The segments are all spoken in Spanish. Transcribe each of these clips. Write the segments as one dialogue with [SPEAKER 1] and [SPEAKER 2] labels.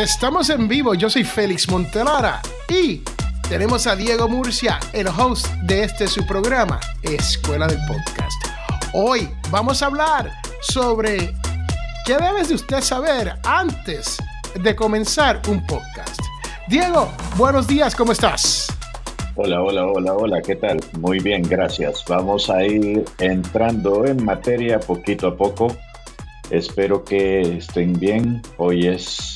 [SPEAKER 1] Estamos en vivo, yo soy Félix Montelara y tenemos a Diego Murcia, el host de este su programa, Escuela del Podcast. Hoy vamos a hablar sobre qué debes de usted saber antes de comenzar un podcast. Diego, buenos días, ¿cómo estás?
[SPEAKER 2] Hola, hola, hola, hola, ¿qué tal? Muy bien, gracias. Vamos a ir entrando en materia poquito a poco. Espero que estén bien. Hoy es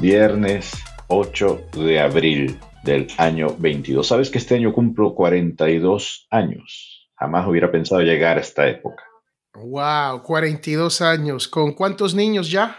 [SPEAKER 2] viernes 8 de abril del año 22. Sabes que este año cumplo 42 años. Jamás hubiera pensado llegar a esta época.
[SPEAKER 1] Wow, 42 años. ¿Con cuántos niños ya?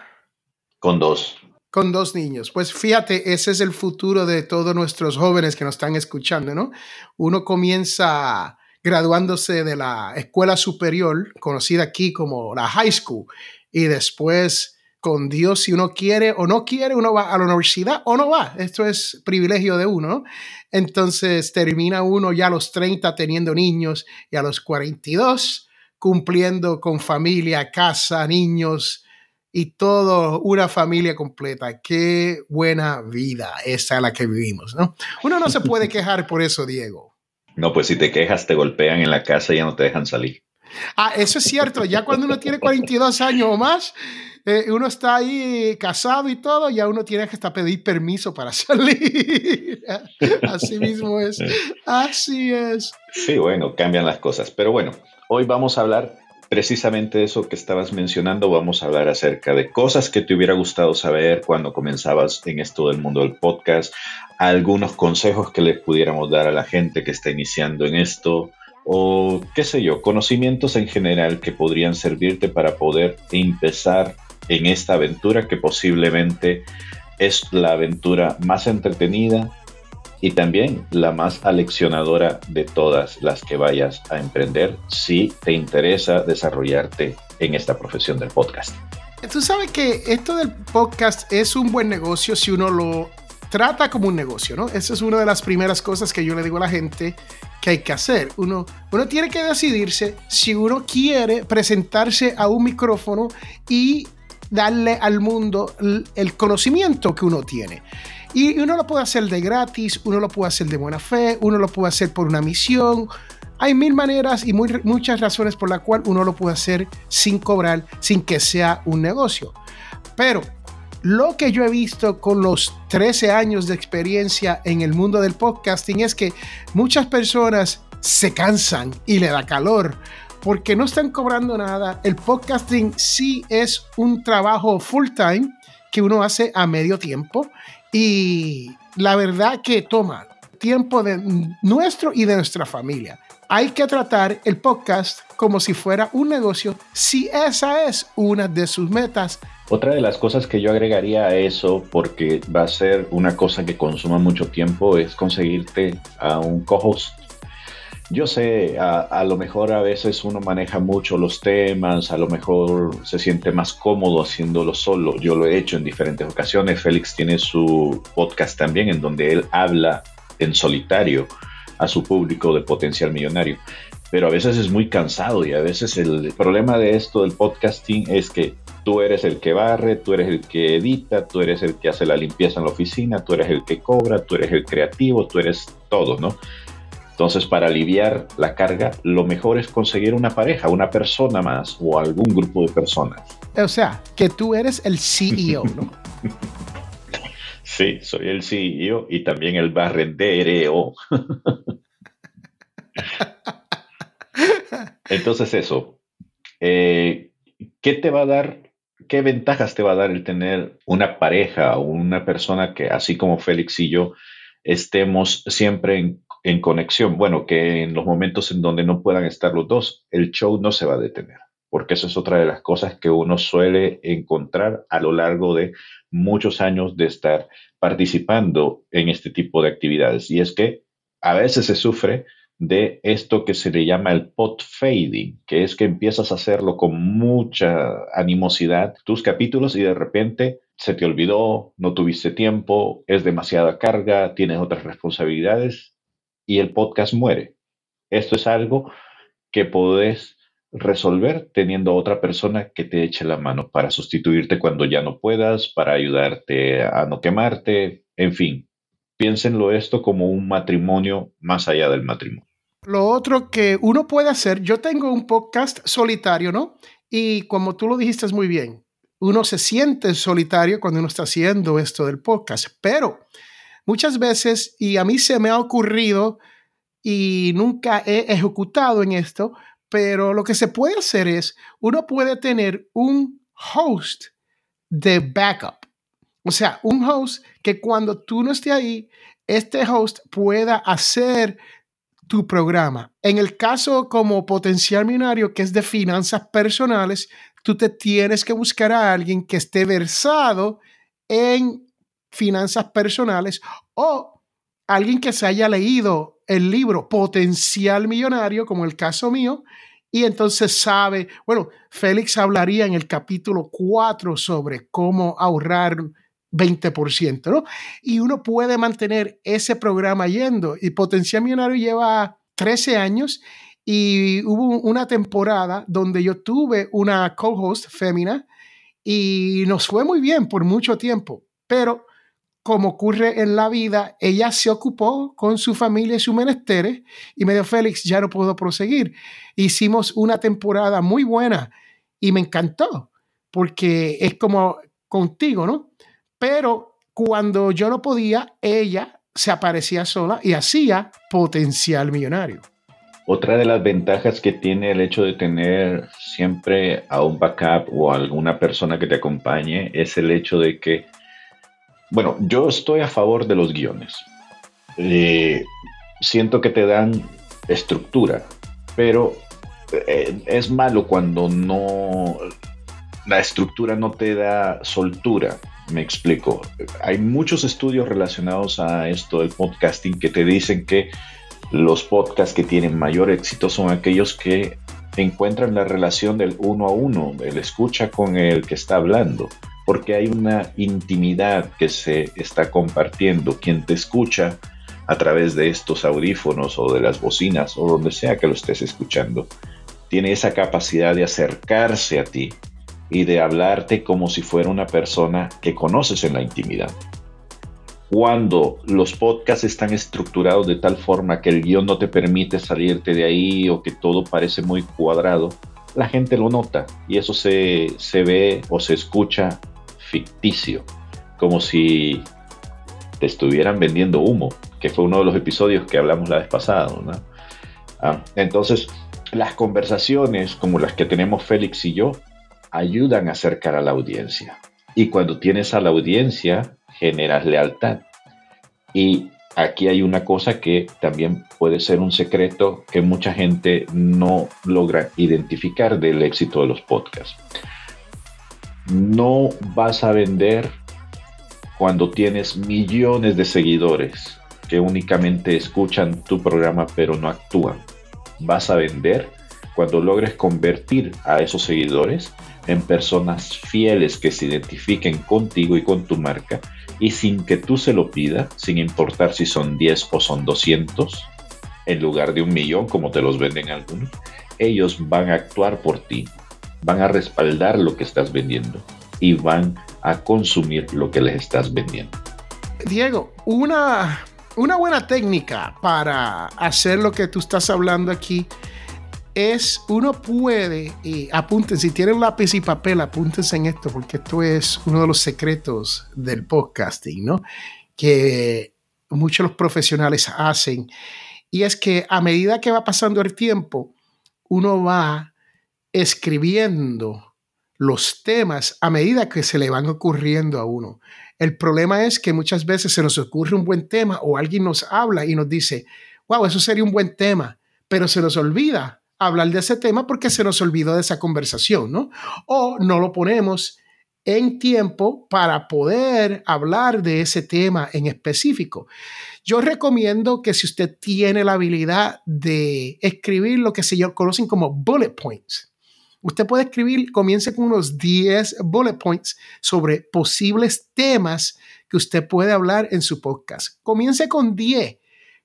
[SPEAKER 2] Con dos.
[SPEAKER 1] Con dos niños. Pues fíjate, ese es el futuro de todos nuestros jóvenes que nos están escuchando, ¿no? Uno comienza graduándose de la escuela superior, conocida aquí como la high school, y después con Dios si uno quiere o no quiere, uno va a la universidad o no va. Esto es privilegio de uno. Entonces termina uno ya a los 30 teniendo niños y a los 42 cumpliendo con familia, casa, niños y todo, una familia completa. Qué buena vida esa es la que vivimos, ¿no? Uno no se puede quejar por eso, Diego.
[SPEAKER 2] No, pues si te quejas te golpean en la casa y ya no te dejan salir.
[SPEAKER 1] Ah, eso es cierto. Ya cuando uno tiene 42 años o más, eh, uno está ahí casado y todo, ya uno tiene que hasta pedir permiso para salir. Así mismo es. Así es.
[SPEAKER 2] Sí, bueno, cambian las cosas. Pero bueno, hoy vamos a hablar precisamente de eso que estabas mencionando. Vamos a hablar acerca de cosas que te hubiera gustado saber cuando comenzabas en esto del mundo del podcast, algunos consejos que le pudiéramos dar a la gente que está iniciando en esto o qué sé yo, conocimientos en general que podrían servirte para poder empezar en esta aventura que posiblemente es la aventura más entretenida y también la más aleccionadora de todas las que vayas a emprender si te interesa desarrollarte en esta profesión del podcast.
[SPEAKER 1] Tú sabes que esto del podcast es un buen negocio si uno lo trata como un negocio, ¿no? Esa es una de las primeras cosas que yo le digo a la gente que hay que hacer. Uno, uno tiene que decidirse si uno quiere presentarse a un micrófono y darle al mundo el conocimiento que uno tiene. Y uno lo puede hacer de gratis, uno lo puede hacer de buena fe, uno lo puede hacer por una misión. Hay mil maneras y muchas razones por las cuales uno lo puede hacer sin cobrar, sin que sea un negocio. Pero lo que yo he visto con los 13 años de experiencia en el mundo del podcasting es que muchas personas se cansan y le da calor porque no están cobrando nada. El podcasting sí es un trabajo full time que uno hace a medio tiempo y la verdad que toma tiempo de nuestro y de nuestra familia. Hay que tratar el podcast como si fuera un negocio si esa es una de sus metas.
[SPEAKER 2] Otra de las cosas que yo agregaría a eso, porque va a ser una cosa que consuma mucho tiempo, es conseguirte a un co-host yo sé, a, lo mejor a veces uno maneja mucho los temas, a lo mejor se siente más cómodo haciéndolo solo. Yo lo he hecho en diferentes ocasiones. Félix tiene su podcast también en donde él habla en solitario a su público de potencial millonario. Pero a veces es muy cansado y a veces el problema de esto del podcasting es que tú eres el que barre, tú eres el que edita, tú eres el que hace la limpieza en la oficina, tú eres el que cobra, tú eres el creativo, tú eres todo, ¿no? Entonces, para aliviar la carga, lo mejor es conseguir una pareja, una persona más o algún grupo de personas.
[SPEAKER 1] O sea, que tú eres el CEO, ¿no?
[SPEAKER 2] sí, soy el CEO y también el barrendero. Entonces, eso. Eh, ¿Qué te va a dar ¿qué ventajas te va a dar el tener una pareja o una persona que, así como Félix y yo, estemos siempre en en conexión. Bueno, que en los momentos en donde no puedan estar los dos, el show no se va a detener, porque eso es otra de las cosas que uno suele encontrar a lo largo de muchos años de estar participando en este tipo de actividades. Y es que a veces se sufre de esto que se le llama el pot fading, que es que empiezas a hacerlo con mucha animosidad tus capítulos y de repente se te olvidó, no tuviste tiempo, es demasiada carga, tienes otras responsabilidades y el podcast muere. Esto es algo que podés resolver teniendo otra persona que te eche la mano para sustituirte cuando ya no puedas, para ayudarte a no quemarte, en fin. Piénsenlo esto como un matrimonio más allá del matrimonio.
[SPEAKER 1] Lo otro que uno puede hacer, yo tengo un podcast solitario, ¿no? Y como tú lo dijiste muy bien, uno se siente solitario cuando uno está haciendo esto del podcast, pero muchas veces, y a mí se me ha ocurrido y nunca he ejecutado en esto, pero lo que se puede hacer es, uno puede tener un host de backup. O sea, un host que cuando tú no estés ahí, este host pueda hacer tu programa. En el caso como potencial millonario, que es de finanzas personales, tú te tienes que buscar a alguien que esté versado en finanzas personales o alguien que se haya leído el libro Potencial Millonario, como el caso mío, y entonces sabe, bueno, Félix hablaría en el capítulo 4 sobre cómo ahorrar 20%, ¿no? Y uno puede mantener ese programa yendo. Y Potencial Millonario lleva 13 años y hubo una temporada donde yo tuve una co-host fémina y nos fue muy bien por mucho tiempo, pero como ocurre en la vida, ella se ocupó con su familia y sus menesteres y me dijo, Félix, ya no puedo proseguir. Hicimos una temporada muy buena y me encantó porque es como contigo, ¿no? Pero cuando yo no podía, ella se aparecía sola y hacía potencial millonario.
[SPEAKER 2] Otra de las ventajas que tiene el hecho de tener siempre a un backup o a alguna persona que te acompañe es el hecho de que, bueno, yo estoy a favor de los guiones. Eh, siento que te dan estructura, pero eh, es malo cuando no la estructura no te da soltura. Me explico. Hay muchos estudios relacionados a esto del podcasting que te dicen que los podcasts que tienen mayor éxito son aquellos que encuentran la relación del uno a uno, el escucha con el que está hablando, porque hay una intimidad que se está compartiendo. Quien te escucha a través de estos audífonos o de las bocinas o donde sea que lo estés escuchando, tiene esa capacidad de acercarse a ti y de hablarte como si fuera una persona que conoces en la intimidad. Cuando los podcasts están estructurados de tal forma que el guion no te permite salirte de ahí o que todo parece muy cuadrado, la gente lo nota y eso se, ve o se escucha ficticio, como si te estuvieran vendiendo humo, que fue uno de los episodios que hablamos la vez pasada. Ah, entonces, las conversaciones como las que tenemos Félix y yo ayudan a acercar a la audiencia. Y cuando tienes a la audiencia, generas lealtad. Y aquí hay una cosa que también puede ser un secreto que mucha gente no logra identificar del éxito de los podcasts. No vas a vender cuando tienes millones de seguidores que únicamente escuchan tu programa pero no actúan. Vas a vender cuando logres convertir a esos seguidores en personas fieles que se identifiquen contigo y con tu marca y sin que tú se lo pidas, sin importar si son 10 o son 200, en lugar de un millón como te los venden algunos, ellos van a actuar por ti, van a respaldar lo que estás vendiendo y van a consumir lo que les estás vendiendo.
[SPEAKER 1] Diego, una, una buena técnica para hacer lo que tú estás hablando aquí es, uno puede, y apunten, si tienen lápiz y papel, apúntense en esto, porque esto es uno de los secretos del podcasting, ¿no? Que muchos los profesionales hacen. Y es que a medida que va pasando el tiempo, uno va escribiendo los temas a medida que se le van ocurriendo a uno. El problema es que muchas veces se nos ocurre un buen tema o alguien nos habla y nos dice, wow, eso sería un buen tema, pero se nos olvida hablar de ese tema porque se nos olvidó de esa conversación, ¿no? O no lo ponemos en tiempo para poder hablar de ese tema en específico. Yo recomiendo que si usted tiene la habilidad de escribir lo que se conocen como bullet points, usted puede escribir, comience con unos 10 bullet points sobre posibles temas que usted puede hablar en su podcast. Comience con 10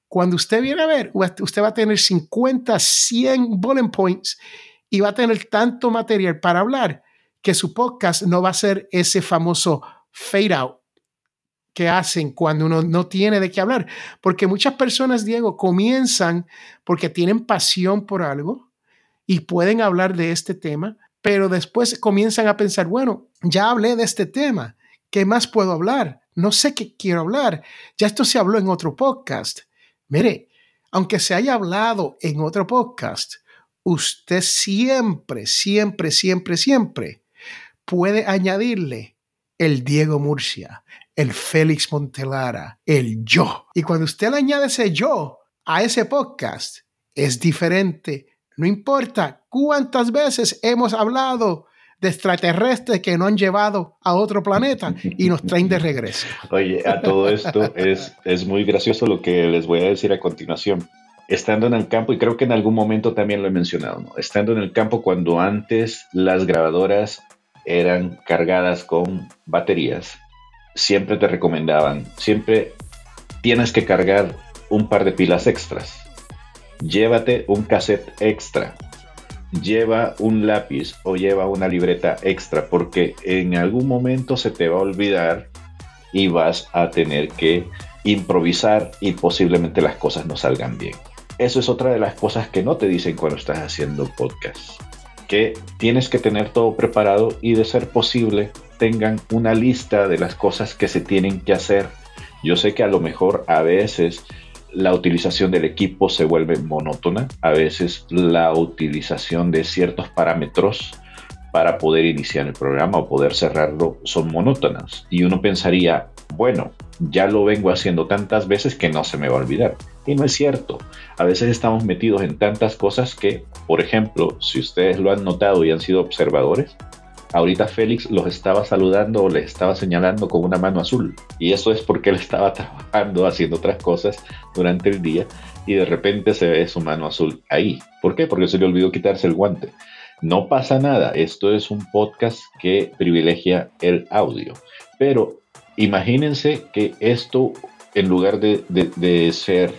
[SPEAKER 1] cuando usted viene a ver, usted va a tener 50, 100 bullet points y va a tener tanto material para hablar que su podcast no va a ser ese famoso fade out que hacen cuando uno no tiene de qué hablar. Porque muchas personas, Diego, comienzan porque tienen pasión por algo y pueden hablar de este tema, pero después comienzan a pensar, bueno, ya hablé de este tema, ¿qué más puedo hablar? No sé qué quiero hablar. Ya esto se habló en otro podcast. Mire, aunque se haya hablado en otro podcast, usted siempre, siempre, siempre, siempre puede añadirle el Diego Murcia, el Félix Montelara, el yo. Y cuando usted le añade ese yo a ese podcast, es diferente. No importa cuántas veces hemos hablado de extraterrestres que nos han llevado a otro planeta y nos traen de regreso.
[SPEAKER 2] Oye, a todo esto es, es muy gracioso lo que les voy a decir a continuación. Estando en el campo, y creo que en algún momento también lo he mencionado, ¿no? estando en el campo cuando antes las grabadoras eran cargadas con baterías, siempre te recomendaban, siempre tienes que cargar un par de pilas extras. Llévate un cassette extra lleva un lápiz o lleva una libreta extra porque en algún momento se te va a olvidar y vas a tener que improvisar y posiblemente las cosas no salgan bien. Eso es otra de las cosas que no te dicen cuando estás haciendo podcast. Que tienes que tener todo preparado y de ser posible tengan una lista de las cosas que se tienen que hacer. Yo sé que a lo mejor a veces la utilización del equipo se vuelve monótona, a veces la utilización de ciertos parámetros para poder iniciar el programa o poder cerrarlo son monótonas. Y uno pensaría, bueno, ya lo vengo haciendo tantas veces que no se me va a olvidar. Y no es cierto. A veces estamos metidos en tantas cosas que, por ejemplo, si ustedes lo han notado y han sido observadores, Ahorita Félix los estaba saludando o les estaba señalando con una mano azul. Y eso es porque él estaba trabajando, haciendo otras cosas durante el día y de repente se ve su mano azul ahí. ¿Por qué? Porque se le olvidó quitarse el guante. No pasa nada, esto es un podcast que privilegia el audio. Pero imagínense que esto, en lugar de, de ser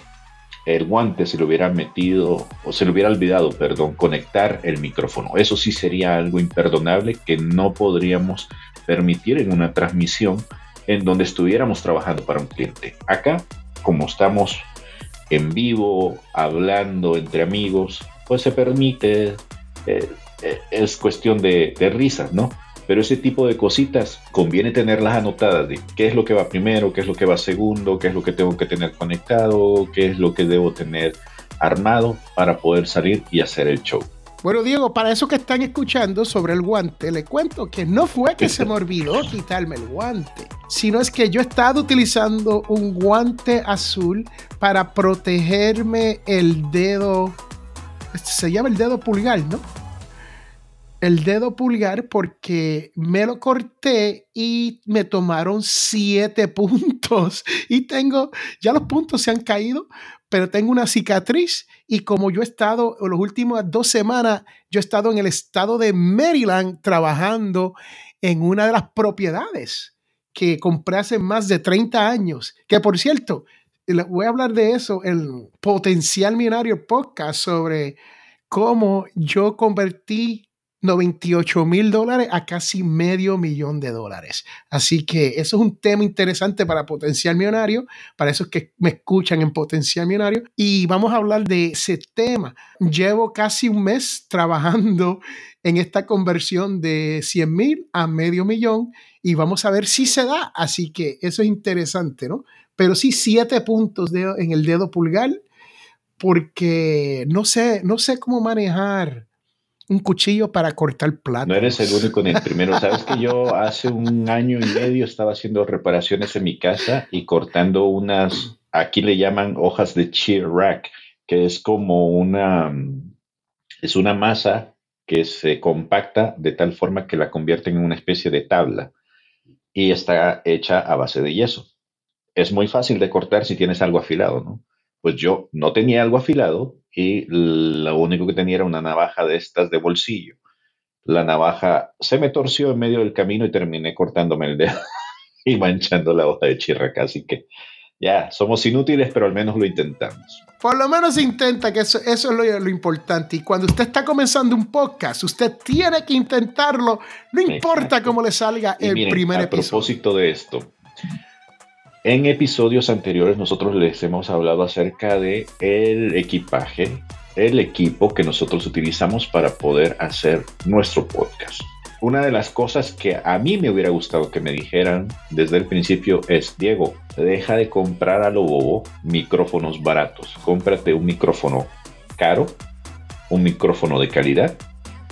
[SPEAKER 2] el guante se le hubiera metido o se le hubiera olvidado, perdón, conectar el micrófono. Eso sí sería algo imperdonable que no podríamos permitir en una transmisión en donde estuviéramos trabajando para un cliente. Acá, como estamos en vivo, hablando entre amigos, pues se permite, eh, eh, es cuestión de, de risas, ¿no? Pero ese tipo de cositas conviene tenerlas anotadas de qué es lo que va primero, qué es lo que va segundo, qué es lo que tengo que tener conectado, qué es lo que debo tener armado para poder salir y hacer el show.
[SPEAKER 1] Bueno, Diego, para eso que están escuchando sobre el guante, le cuento que no fue que se me olvidó quitarme el guante, sino es que yo he estado utilizando un guante azul para protegerme el dedo, este se llama el dedo pulgar, ¿no? El dedo pulgar porque me lo corté y me tomaron siete puntos. Y tengo, ya los puntos se han caído, pero tengo una cicatriz. Y como yo he estado, en las últimas dos semanas, yo he estado en el estado de Maryland trabajando en una de las propiedades que compré hace más de 30 años. Que por cierto, voy a hablar de eso en Potencial Millonario Podcast sobre cómo yo convertí 98 mil dólares a casi medio millón de dólares. Así que eso es un tema interesante para Potencial Millonario, para esos que me escuchan en Potencial Millonario. Y vamos a hablar de ese tema. Llevo casi un mes trabajando en esta conversión de 100 mil a medio millón y vamos a ver si se da. Así que eso es interesante, ¿no? Pero sí, siete puntos en el dedo pulgar porque no sé, no sé cómo manejar un cuchillo para cortar plata.
[SPEAKER 2] No eres el único ni el primero. Sabes que yo hace un año y medio estaba haciendo reparaciones en mi casa y cortando unas, aquí le llaman hojas de cheer rack, que es como una, es una masa que se compacta de tal forma que la convierten en una especie de tabla y está hecha a base de yeso. Es muy fácil de cortar si tienes algo afilado, ¿no? Pues yo no tenía algo afilado y lo único que tenía era una navaja de estas de bolsillo. La navaja se me torció en medio del camino y terminé cortándome el dedo y manchando la hoja de chirra, así que Ya, somos inútiles, pero al menos lo intentamos.
[SPEAKER 1] Por lo menos intenta, que eso, eso es lo, lo, importante. Y cuando usted está comenzando un podcast, usted tiene que intentarlo, no importa cómo le salga el primer episodio.
[SPEAKER 2] A propósito de esto, en episodios anteriores nosotros les hemos hablado acerca de el equipaje, el equipo que nosotros utilizamos para poder hacer nuestro podcast una de las cosas que a mí me hubiera gustado que me dijeran desde el principio es, Diego, deja de comprar a lo bobo micrófonos baratos, cómprate un micrófono caro, un micrófono de calidad,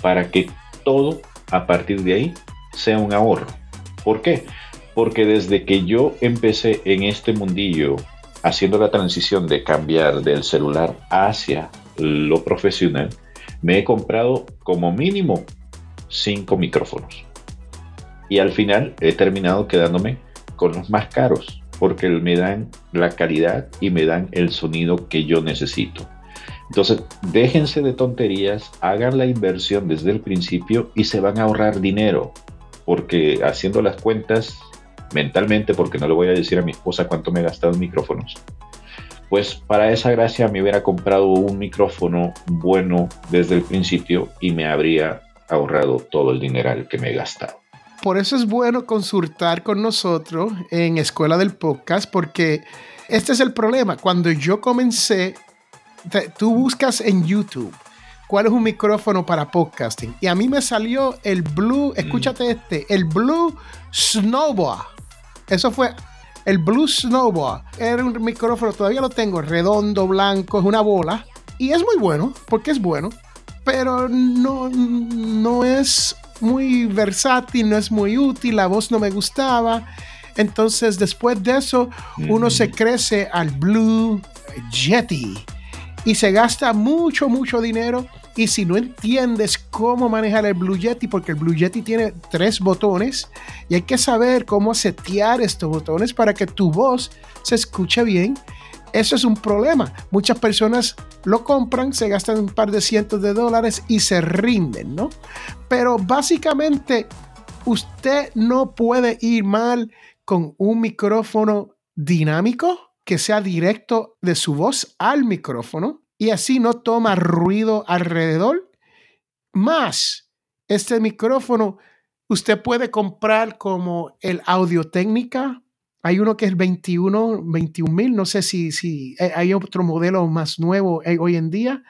[SPEAKER 2] para que todo a partir de ahí sea un ahorro. ¿Por qué? Porque desde que yo empecé en este mundillo haciendo la transición de cambiar del celular hacia lo profesional, me he comprado como mínimo cinco micrófonos. Y al final he terminado quedándome con los más caros, porque me dan la calidad y me dan el sonido que yo necesito. Entonces, déjense de tonterías, hagan la inversión desde el principio y se van a ahorrar dinero, porque haciendo las cuentas mentalmente, porque no le voy a decir a mi esposa cuánto me he gastado en micrófonos, pues para esa gracia me hubiera comprado un micrófono bueno desde el principio y me habría ahorrado todo el dineral que me he gastado.
[SPEAKER 1] Por eso es bueno consultar con nosotros en Escuela del Podcast, porque este es el problema. Cuando yo comencé, tú buscas en YouTube cuál es un micrófono para podcasting. Y a mí me salió el Blue, mm. escúchate este, el Blue Snowball. Eso fue el Blue Snowball. Era un micrófono, todavía lo tengo, redondo, blanco, es una bola. Y es muy bueno, porque es bueno pero no, no es muy versátil, no es muy útil, la voz no me gustaba. Entonces, después de eso, uno se crece al Blue Jetty y se gasta mucho, mucho dinero. Y si no entiendes cómo manejar el Blue Yeti, porque el Blue Yeti tiene tres botones y hay que saber cómo setear estos botones para que tu voz se escuche bien eso es un problema. Muchas personas lo compran, se gastan un par de cientos de dólares y se rinden, ¿no? Pero básicamente usted no puede ir mal con un micrófono dinámico que sea directo de su voz al micrófono y así no toma ruido alrededor. Más, este micrófono usted puede comprar como el Audio Técnica hay uno que es 21, 21 mil, no sé si, si eh, hay otro modelo más nuevo eh, hoy en día,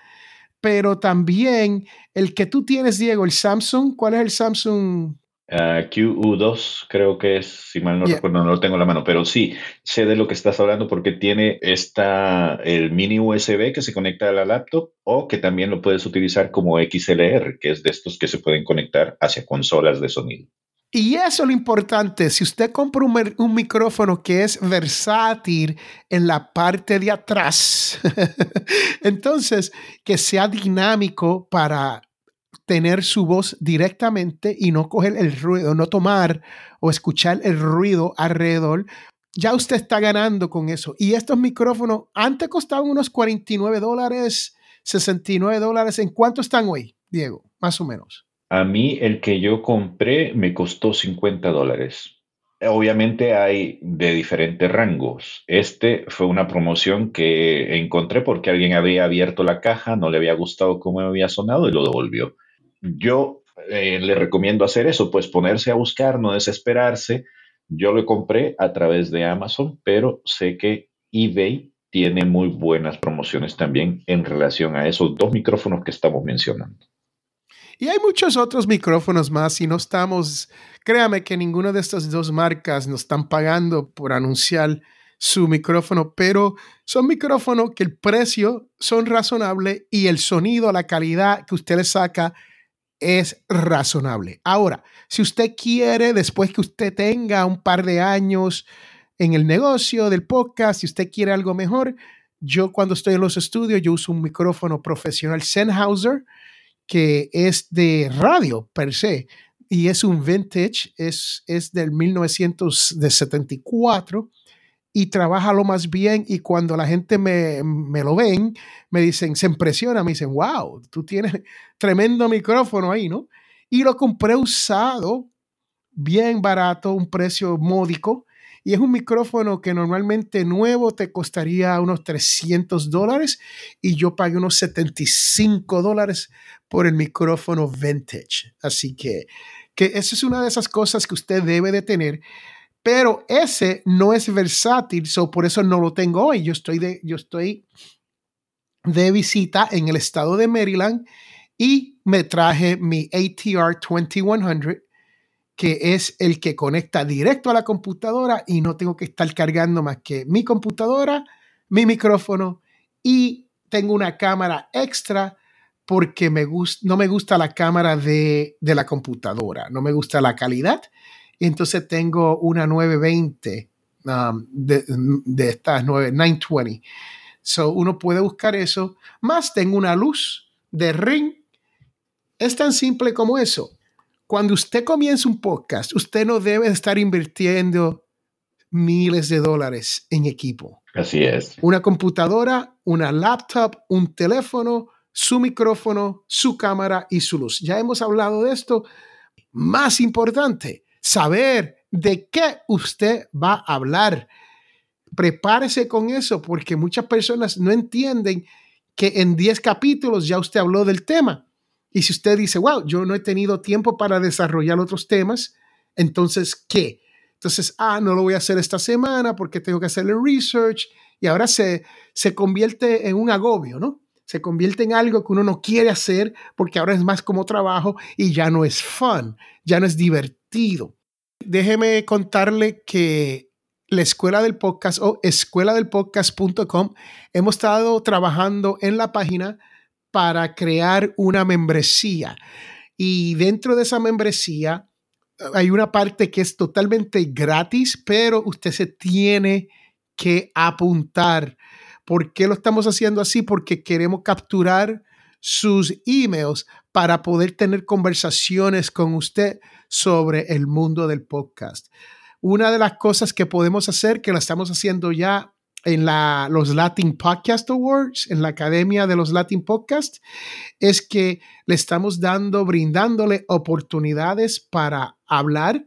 [SPEAKER 1] pero también el que tú tienes, Diego, el Samsung, ¿cuál es el Samsung?
[SPEAKER 2] Ah, QU2 creo que es, si mal no recuerdo, no lo tengo en la mano, pero sí, sé de lo que estás hablando porque tiene esta, el mini USB que se conecta a la laptop o que también lo puedes utilizar como XLR, que es de estos que se pueden conectar hacia consolas de sonido.
[SPEAKER 1] Y eso es lo importante. Si usted compra un, micrófono que es versátil en la parte de atrás, entonces que sea dinámico para tener su voz directamente y no coger el ruido, no tomar o escuchar el ruido alrededor, ya usted está ganando con eso. Y estos micrófonos antes costaban unos 49 dólares, 69 dólares. ¿En cuánto están hoy, Diego? Más o menos.
[SPEAKER 2] A mí el que yo compré me costó 50 dólares. Obviamente hay de diferentes rangos. Este fue una promoción que encontré porque alguien había abierto la caja, no le había gustado cómo había sonado y lo devolvió. Yo eh, le recomiendo hacer eso, pues ponerse a buscar, no desesperarse. Yo lo compré a través de Amazon, pero sé que eBay tiene muy buenas promociones también en relación a esos dos micrófonos que estamos mencionando.
[SPEAKER 1] Y hay muchos otros micrófonos más y no estamos, créame que ninguna de estas dos marcas nos están pagando por anunciar su micrófono, pero son micrófonos que el precio son razonable y el sonido, la calidad que usted le saca es razonable. Ahora, si usted quiere, después que usted tenga un par de años en el negocio del podcast, si usted quiere algo mejor, yo cuando estoy en los estudios, yo uso un micrófono profesional Sennheiser que es de radio per se y es un vintage, es, es del 1974 y trabaja lo más bien y cuando la gente me, me, lo ven, me dicen, se impresiona, me dicen, wow, tú tienes tremendo micrófono ahí, ¿no? Y lo compré usado, bien barato, un precio módico y es un micrófono que normalmente nuevo te costaría unos 300 dólares y yo pagué unos 75 dólares por el micrófono vintage. Así que, que esa es una de esas cosas que usted debe de tener. Pero ese no es versátil, so por eso no lo tengo hoy. Yo estoy de, yo estoy de visita en el estado de Maryland y me traje mi ATR 2100 que es el que conecta directo a la computadora y no tengo que estar cargando más que mi computadora, mi micrófono y tengo una cámara extra porque me no me gusta la cámara de, la computadora, no me gusta la calidad. Entonces tengo una 920 um, de, de, estas 920. So uno puede buscar eso. Más tengo una luz de ring. Es tan simple como eso cuando usted comienza un podcast, usted no debe estar invirtiendo miles de dólares en equipo.
[SPEAKER 2] Así es.
[SPEAKER 1] Una computadora, una laptop, un teléfono, su micrófono, su cámara y su luz. Ya hemos hablado de esto. Más importante, saber de qué usted va a hablar. Prepárese con eso porque muchas personas no entienden que en 10 capítulos ya usted habló del tema. Y si usted dice, wow, yo no he tenido tiempo para desarrollar otros temas, entonces, ¿qué? Entonces, ah, no lo voy a hacer esta semana porque tengo que hacer el research y ahora se, se convierte en un agobio, ¿no? Se convierte en algo que uno no quiere hacer porque ahora es más como trabajo y ya no es fun, ya no es divertido. Déjeme contarle que la escuela del podcast o escuela del podcast.com hemos estado trabajando en la página para crear una membresía. Y dentro de esa membresía hay una parte que es totalmente gratis, pero usted se tiene que apuntar. ¿Por qué lo estamos haciendo así? Porque queremos capturar sus emails para poder tener conversaciones con usted sobre el mundo del podcast. Una de las cosas que podemos hacer, que lo estamos haciendo ya en la, los Latin Podcast Awards, en la Academia de los Latin Podcast, es que le estamos dando, brindándole oportunidades para hablar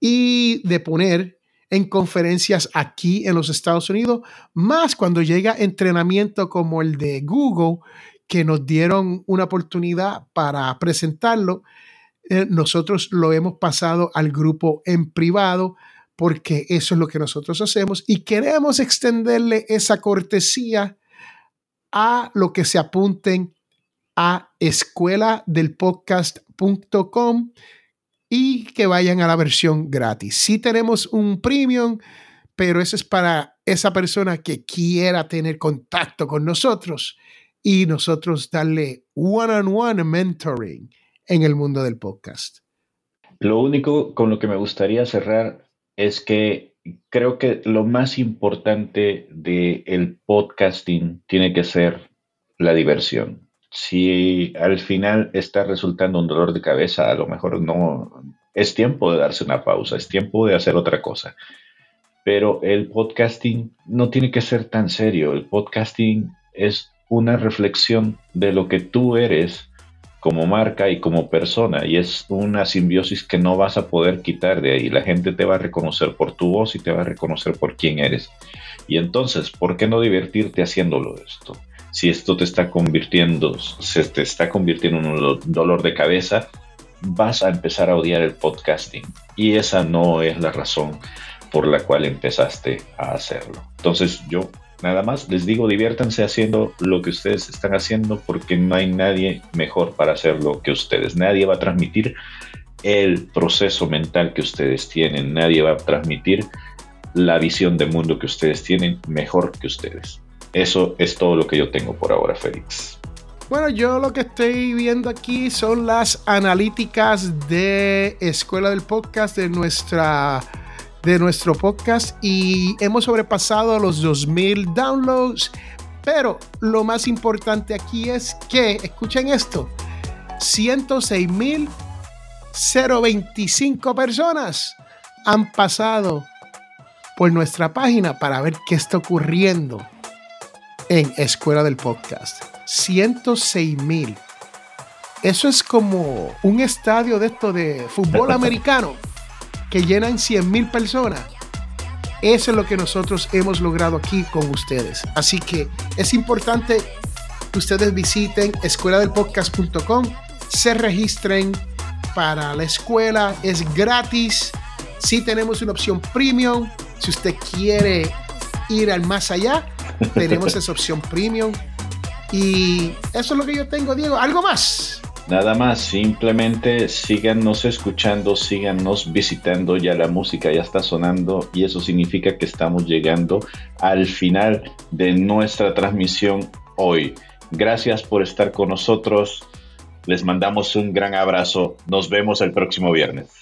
[SPEAKER 1] y de poner en conferencias aquí en los Estados Unidos, más cuando llega entrenamiento como el de Google, que nos dieron una oportunidad para presentarlo. Eh, nosotros lo hemos pasado al grupo en privado porque eso es lo que nosotros hacemos y queremos extenderle esa cortesía a lo que se apunten a escueladelpodcast.com y que vayan a la versión gratis. Sí tenemos un premium, pero eso es para esa persona que quiera tener contacto con nosotros y nosotros darle one-on-one mentoring en el mundo del podcast.
[SPEAKER 2] Lo único con lo que me gustaría cerrar es que creo que lo más importante del podcasting tiene que ser la diversión. Si al final está resultando un dolor de cabeza, a lo mejor no es tiempo de darse una pausa, es tiempo de hacer otra cosa. Pero el podcasting no tiene que ser tan serio. El podcasting es una reflexión de lo que tú eres como marca y como persona y es una simbiosis que no vas a poder quitar de ahí. La gente te va a reconocer por tu voz y te va a reconocer por quién eres. Y entonces, ¿por qué no divertirte haciéndolo esto? Si esto te está convirtiendo, se te está convirtiendo en un dolor de cabeza, vas a empezar a odiar el podcasting. Y esa no es la razón por la cual empezaste a hacerlo. Entonces yo Nada más les digo, diviértanse haciendo lo que ustedes están haciendo porque no hay nadie mejor para hacerlo que ustedes. Nadie va a transmitir el proceso mental que ustedes tienen. Nadie va a transmitir la visión de mundo que ustedes tienen mejor que ustedes. Eso es todo lo que yo tengo por ahora, Félix.
[SPEAKER 1] Bueno, yo lo que estoy viendo aquí son las analíticas de Escuela del Podcast de nuestra de nuestro podcast y hemos sobrepasado los 2000 downloads. Pero lo más importante aquí es que, escuchen esto, 106.025 personas han pasado por nuestra página para ver qué está ocurriendo en Escuela del Podcast. 106.000. Eso es como un estadio de esto de fútbol americano que llenan 100 mil personas. Eso es lo que nosotros hemos logrado aquí con ustedes. Así que es importante que ustedes visiten escueladelpodcast.com, se registren para la escuela, es gratis. Si tenemos una opción premium, si usted quiere ir al más allá, tenemos esa opción premium. Y eso es lo que yo tengo, Diego. ¿Algo más?
[SPEAKER 2] Nada más, simplemente síganos escuchando, síganos visitando, ya la música ya está sonando y eso significa que estamos llegando al final de nuestra transmisión hoy. Gracias por estar con nosotros, les mandamos un gran abrazo, nos vemos el próximo viernes.